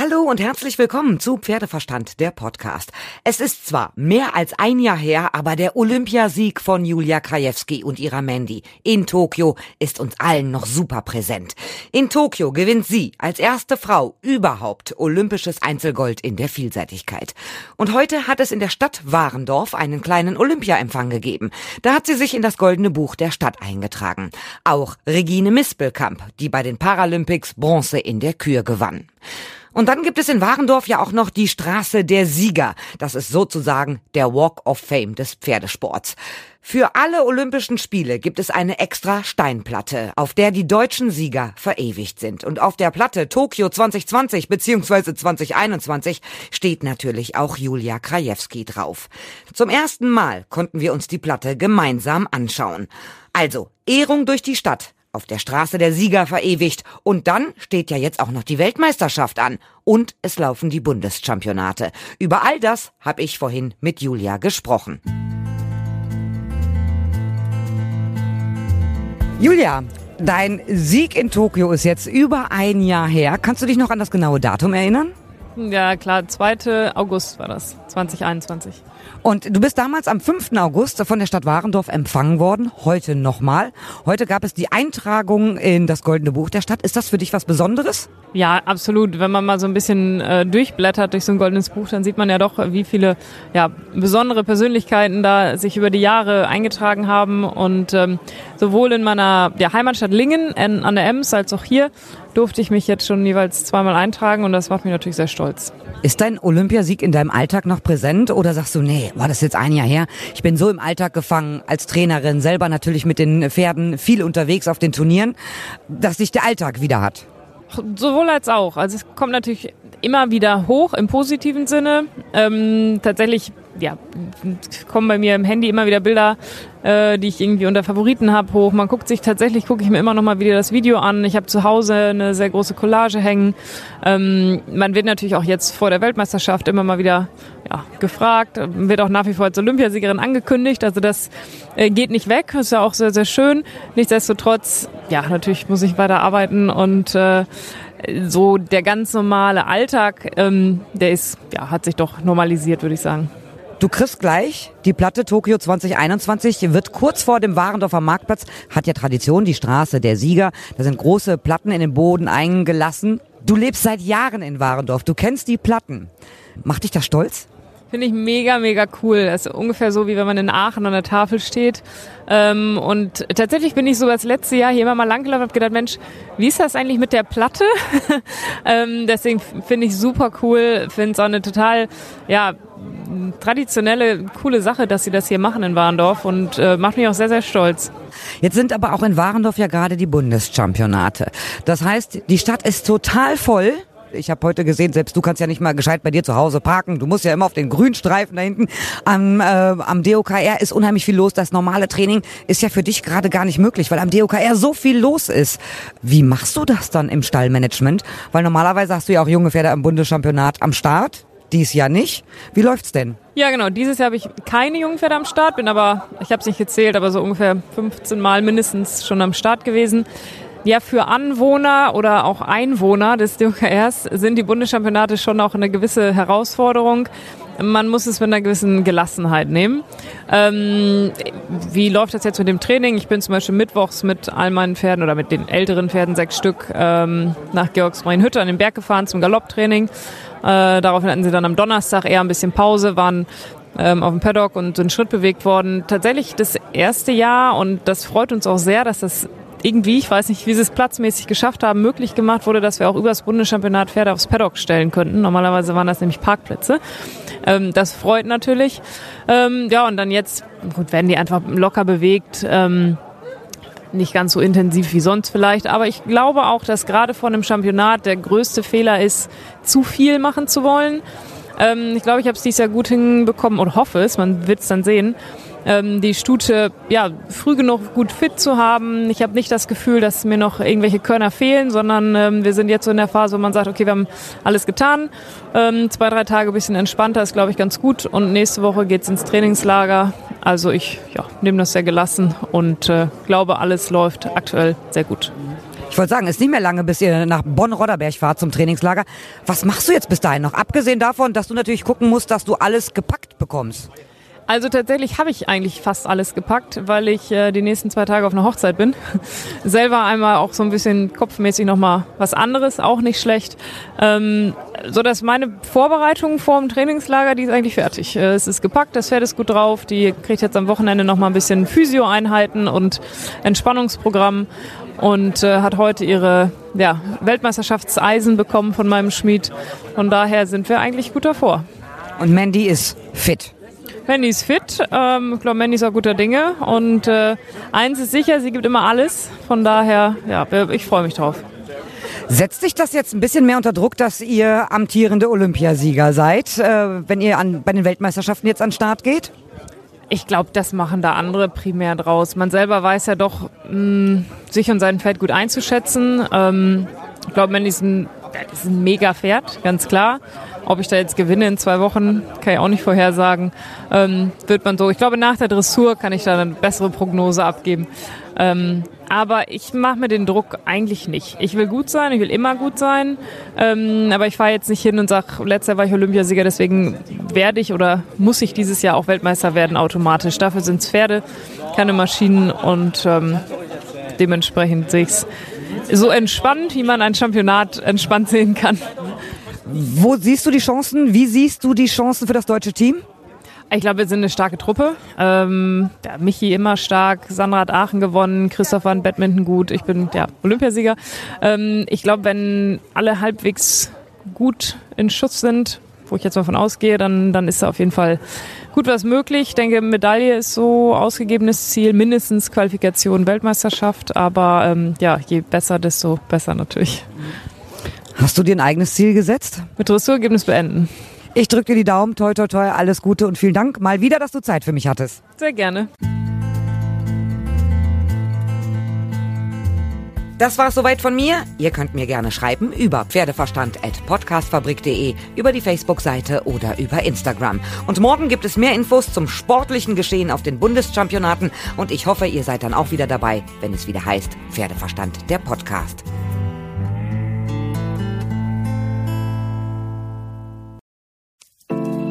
Hallo und herzlich willkommen zu Pferdeverstand, der Podcast. Es ist zwar mehr als ein Jahr her, aber der Olympiasieg von Julia Krajewski und ihrer Mandy in Tokio ist uns allen noch super präsent. In Tokio gewinnt sie als erste Frau überhaupt olympisches Einzelgold in der Vielseitigkeit. Und heute hat es in der Stadt Warendorf einen kleinen Olympiaempfang gegeben. Da hat sie sich in das goldene Buch der Stadt eingetragen. Auch Regine Mispelkamp, die bei den Paralympics Bronze in der Kür gewann. Und dann gibt es in Warendorf ja auch noch die Straße der Sieger. Das ist sozusagen der Walk of Fame des Pferdesports. Für alle Olympischen Spiele gibt es eine extra Steinplatte, auf der die deutschen Sieger verewigt sind. Und auf der Platte Tokio 2020 bzw. 2021 steht natürlich auch Julia Krajewski drauf. Zum ersten Mal konnten wir uns die Platte gemeinsam anschauen. Also, Ehrung durch die Stadt auf der Straße der Sieger verewigt. Und dann steht ja jetzt auch noch die Weltmeisterschaft an. Und es laufen die Bundeschampionate. Über all das habe ich vorhin mit Julia gesprochen. Julia, dein Sieg in Tokio ist jetzt über ein Jahr her. Kannst du dich noch an das genaue Datum erinnern? Ja, klar, 2. August war das, 2021. Und du bist damals am 5. August von der Stadt Warendorf empfangen worden, heute nochmal. Heute gab es die Eintragung in das Goldene Buch der Stadt. Ist das für dich was Besonderes? Ja, absolut. Wenn man mal so ein bisschen äh, durchblättert durch so ein goldenes Buch, dann sieht man ja doch, wie viele ja, besondere Persönlichkeiten da sich über die Jahre eingetragen haben. Und ähm, sowohl in meiner ja, Heimatstadt Lingen in, an der Ems als auch hier durfte ich mich jetzt schon jeweils zweimal eintragen und das macht mich natürlich sehr stolz. Ist dein Olympiasieg in deinem Alltag noch präsent oder sagst du, nee, war das jetzt ein Jahr her? Ich bin so im Alltag gefangen als Trainerin, selber natürlich mit den Pferden viel unterwegs auf den Turnieren, dass sich der Alltag wieder hat. Sowohl als auch. Also es kommt natürlich immer wieder hoch im positiven Sinne. Ähm, tatsächlich ja, kommen bei mir im Handy immer wieder Bilder, äh, die ich irgendwie unter Favoriten habe, hoch. Man guckt sich tatsächlich, gucke ich mir immer noch mal wieder das Video an. Ich habe zu Hause eine sehr große Collage hängen. Ähm, man wird natürlich auch jetzt vor der Weltmeisterschaft immer mal wieder ja, gefragt, wird auch nach wie vor als Olympiasiegerin angekündigt. Also das äh, geht nicht weg, ist ja auch sehr, sehr schön. Nichtsdestotrotz, ja, natürlich muss ich weiter arbeiten und äh, so der ganz normale Alltag, ähm, der ist, ja, hat sich doch normalisiert, würde ich sagen. Du kriegst gleich die Platte Tokio 2021, wird kurz vor dem Warendorfer Marktplatz, hat ja Tradition, die Straße der Sieger. Da sind große Platten in den Boden eingelassen. Du lebst seit Jahren in Warendorf, du kennst die Platten. Macht dich das stolz? Finde ich mega, mega cool. Das ist ungefähr so, wie wenn man in Aachen an der Tafel steht. Ähm, und tatsächlich bin ich so das letzte Jahr hier immer mal langgelaufen und habe gedacht, Mensch, wie ist das eigentlich mit der Platte? ähm, deswegen finde ich super cool. Finde es auch eine total, ja, traditionelle, coole Sache, dass sie das hier machen in Warendorf und äh, macht mich auch sehr, sehr stolz. Jetzt sind aber auch in Warendorf ja gerade die Bundeschampionate. Das heißt, die Stadt ist total voll. Ich habe heute gesehen, selbst du kannst ja nicht mal gescheit bei dir zu Hause parken. Du musst ja immer auf den Grünstreifen da hinten. Am, äh, am DOKR ist unheimlich viel los. Das normale Training ist ja für dich gerade gar nicht möglich, weil am DOKR so viel los ist. Wie machst du das dann im Stallmanagement? Weil normalerweise hast du ja auch junge Pferde am Bundeschampionat am Start. Dies Jahr nicht. Wie läuft's denn? Ja, genau. Dieses Jahr habe ich keine Jungpferde am Start, bin aber, ich habe es nicht gezählt, aber so ungefähr 15 Mal mindestens schon am Start gewesen. Ja, für Anwohner oder auch Einwohner des DOKRs sind die Bundeschampionate schon auch eine gewisse Herausforderung. Man muss es mit einer gewissen Gelassenheit nehmen. Ähm, wie läuft das jetzt mit dem Training? Ich bin zum Beispiel mittwochs mit all meinen Pferden oder mit den älteren Pferden, sechs Stück, ähm, nach Georgsmarienhütte an den Berg gefahren zum Galopptraining. Äh, daraufhin hatten sie dann am Donnerstag eher ein bisschen Pause, waren ähm, auf dem Paddock und sind Schritt bewegt worden. Tatsächlich das erste Jahr und das freut uns auch sehr, dass das irgendwie, ich weiß nicht, wie sie es platzmäßig geschafft haben, möglich gemacht wurde, dass wir auch übers Bundeschampionat Pferde aufs Paddock stellen könnten. Normalerweise waren das nämlich Parkplätze. Ähm, das freut natürlich. Ähm, ja, und dann jetzt, gut, werden die einfach locker bewegt. Ähm, nicht ganz so intensiv wie sonst vielleicht, aber ich glaube auch, dass gerade vor einem Championat der größte Fehler ist, zu viel machen zu wollen. Ähm, ich glaube, ich habe es dieses Jahr gut hinbekommen und hoffe es, man wird es dann sehen ähm, die Stute ja, früh genug gut fit zu haben. Ich habe nicht das Gefühl, dass mir noch irgendwelche Körner fehlen, sondern ähm, wir sind jetzt so in der Phase, wo man sagt, okay, wir haben alles getan. Ähm, zwei, drei Tage ein bisschen entspannter ist, glaube ich, ganz gut. Und nächste Woche geht's ins Trainingslager. Also ich ja, nehme das sehr gelassen und äh, glaube, alles läuft aktuell sehr gut. Ich wollte sagen, es ist nicht mehr lange, bis ihr nach Bonn-Rodderberg fahrt zum Trainingslager. Was machst du jetzt bis dahin noch? Abgesehen davon, dass du natürlich gucken musst, dass du alles gepackt bekommst. Also tatsächlich habe ich eigentlich fast alles gepackt, weil ich äh, die nächsten zwei Tage auf einer Hochzeit bin. Selber einmal auch so ein bisschen kopfmäßig nochmal was anderes, auch nicht schlecht. Ähm, so dass meine Vorbereitung vor dem Trainingslager, die ist eigentlich fertig. Äh, es ist gepackt, das Pferd ist gut drauf, die kriegt jetzt am Wochenende nochmal ein bisschen Physio-Einheiten und Entspannungsprogramm und äh, hat heute ihre ja, Weltmeisterschaftseisen bekommen von meinem Schmied. Von daher sind wir eigentlich gut davor. Und Mandy ist fit. Mandy ist fit. Ähm, ich glaube, Mandy ist auch guter Dinge. Und äh, eins ist sicher, sie gibt immer alles. Von daher, ja, ich freue mich drauf. Setzt sich das jetzt ein bisschen mehr unter Druck, dass ihr amtierende Olympiasieger seid, äh, wenn ihr an, bei den Weltmeisterschaften jetzt an den Start geht? Ich glaube, das machen da andere primär draus. Man selber weiß ja doch, mh, sich und sein Pferd gut einzuschätzen. Ähm, ich glaube, Mandy ist ein, ist ein mega Pferd, ganz klar. Ob ich da jetzt gewinne in zwei Wochen, kann ich auch nicht vorhersagen. Ähm, wird man so. Ich glaube, nach der Dressur kann ich da eine bessere Prognose abgeben. Ähm, aber ich mache mir den Druck eigentlich nicht. Ich will gut sein, ich will immer gut sein. Ähm, aber ich fahre jetzt nicht hin und sage, letztes Jahr war ich Olympiasieger, deswegen werde ich oder muss ich dieses Jahr auch Weltmeister werden automatisch. Dafür sind es Pferde, keine Maschinen und ähm, dementsprechend sehe ich es so entspannt, wie man ein Championat entspannt sehen kann. Wo siehst du die Chancen? Wie siehst du die Chancen für das deutsche Team? Ich glaube, wir sind eine starke Truppe. Ähm, ja, Michi immer stark, Sandra hat Aachen gewonnen, Christoph war in Badminton gut, ich bin ja, Olympiasieger. Ähm, ich glaube, wenn alle halbwegs gut in Schuss sind, wo ich jetzt mal von ausgehe, dann, dann ist da auf jeden Fall gut was möglich. Ich denke, Medaille ist so ausgegebenes Ziel, mindestens Qualifikation Weltmeisterschaft, aber ähm, ja, je besser, desto besser natürlich. Hast du dir ein eigenes Ziel gesetzt? Mit Dressurergebnis beenden. Ich drücke dir die Daumen, toi toi toi, alles Gute und vielen Dank mal wieder, dass du Zeit für mich hattest. Sehr gerne. Das war's soweit von mir. Ihr könnt mir gerne schreiben über pferdeverstand.podcastfabrik.de, über die Facebook-Seite oder über Instagram. Und morgen gibt es mehr Infos zum sportlichen Geschehen auf den Bundeschampionaten und ich hoffe, ihr seid dann auch wieder dabei, wenn es wieder heißt Pferdeverstand, der Podcast.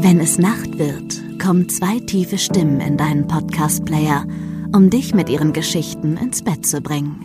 Wenn es Nacht wird, kommen zwei tiefe Stimmen in deinen Podcast-Player, um dich mit ihren Geschichten ins Bett zu bringen.